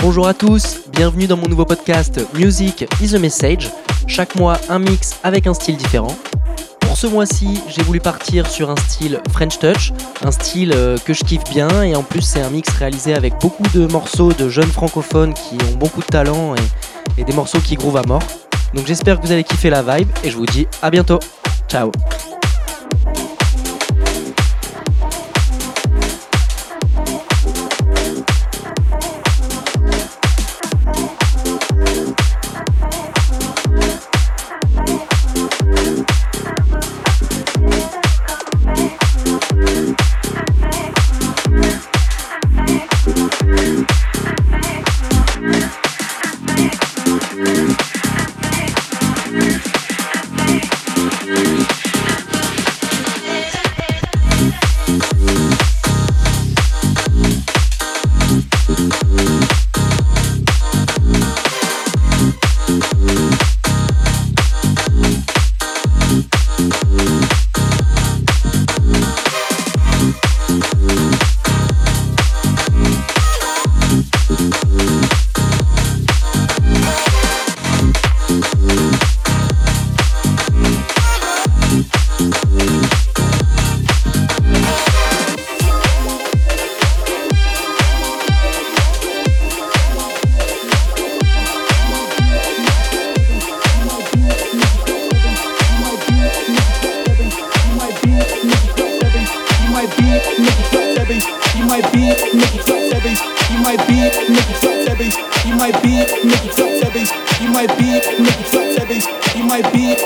Bonjour à tous, bienvenue dans mon nouveau podcast Music is a Message. Chaque mois, un mix avec un style différent. Pour ce mois-ci, j'ai voulu partir sur un style French Touch, un style euh, que je kiffe bien et en plus c'est un mix réalisé avec beaucoup de morceaux de jeunes francophones qui ont beaucoup de talent et, des morceaux qui groovent à mort. Donc j'espère que vous allez kiffer la vibe et je vous dis à bientôt. Ciao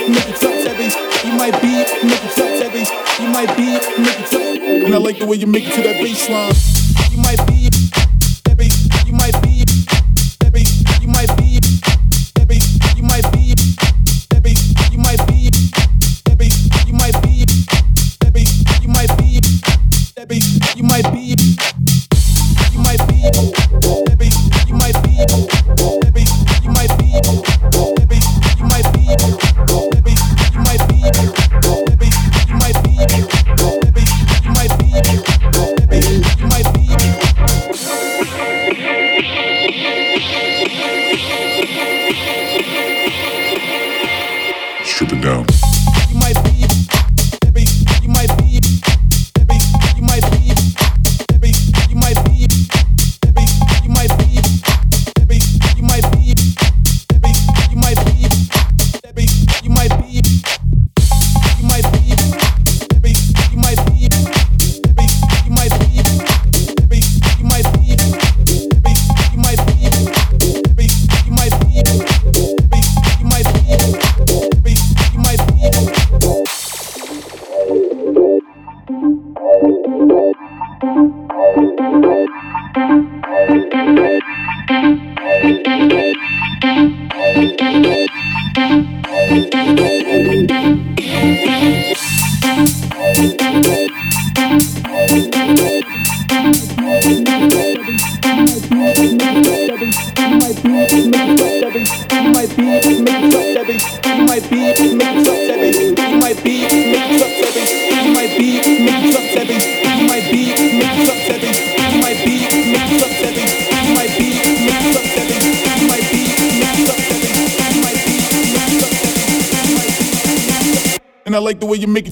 nigga touch that bass. You might be it, nigga touch that bass. You might be it, nigga. And I like the way you make it to that baseline. You might be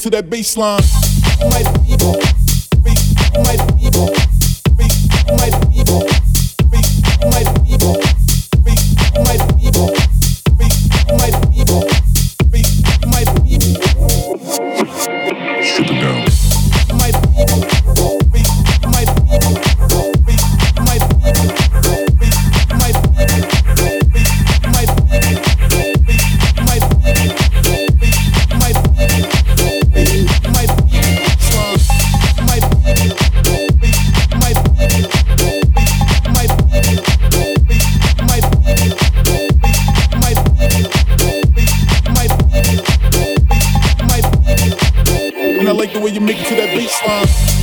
to that baseline. I like the way you make it to that baseline.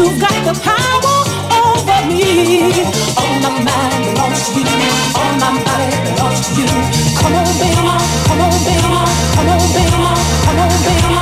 You've got the power over me. All my mind belongs to you. All my body belongs to you. Come on, baby. Come on, baby. Come on, baby. Come on, baby.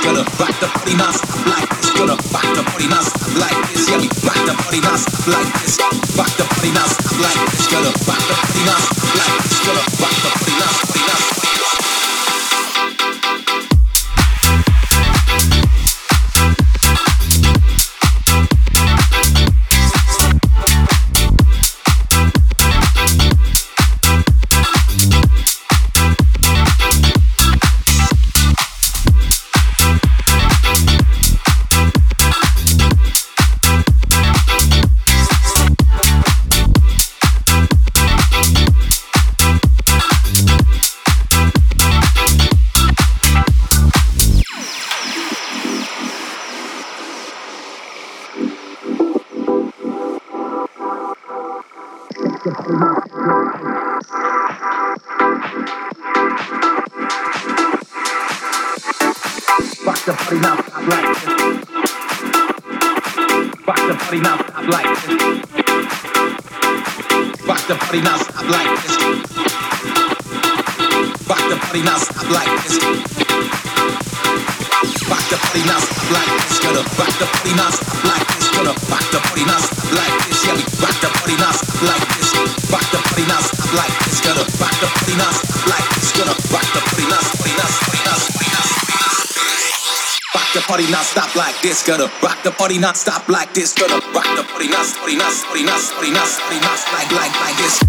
gonna rock the body mass like this. gonna rock the body mass like this. yeah we rock the body mass like this. rock the body mass like it's gonna rock the body mass the party now, stop like this. Rock the party now, stop like this. Rock the party now, stop like this. Rock the party now, stop like this. Rock the party now, stop like this. Gonna rock the party now, stop like this. Gonna rock the party now, stop like this. Yeah, we rock the party now, stop like this. Rock the party now, stop like this. Gonna rock the party now, stop like this. Gonna rock the party now. party not stop like this. Gonna rock the party not stop like this. Gonna rock the party not party not party not party not like like like this.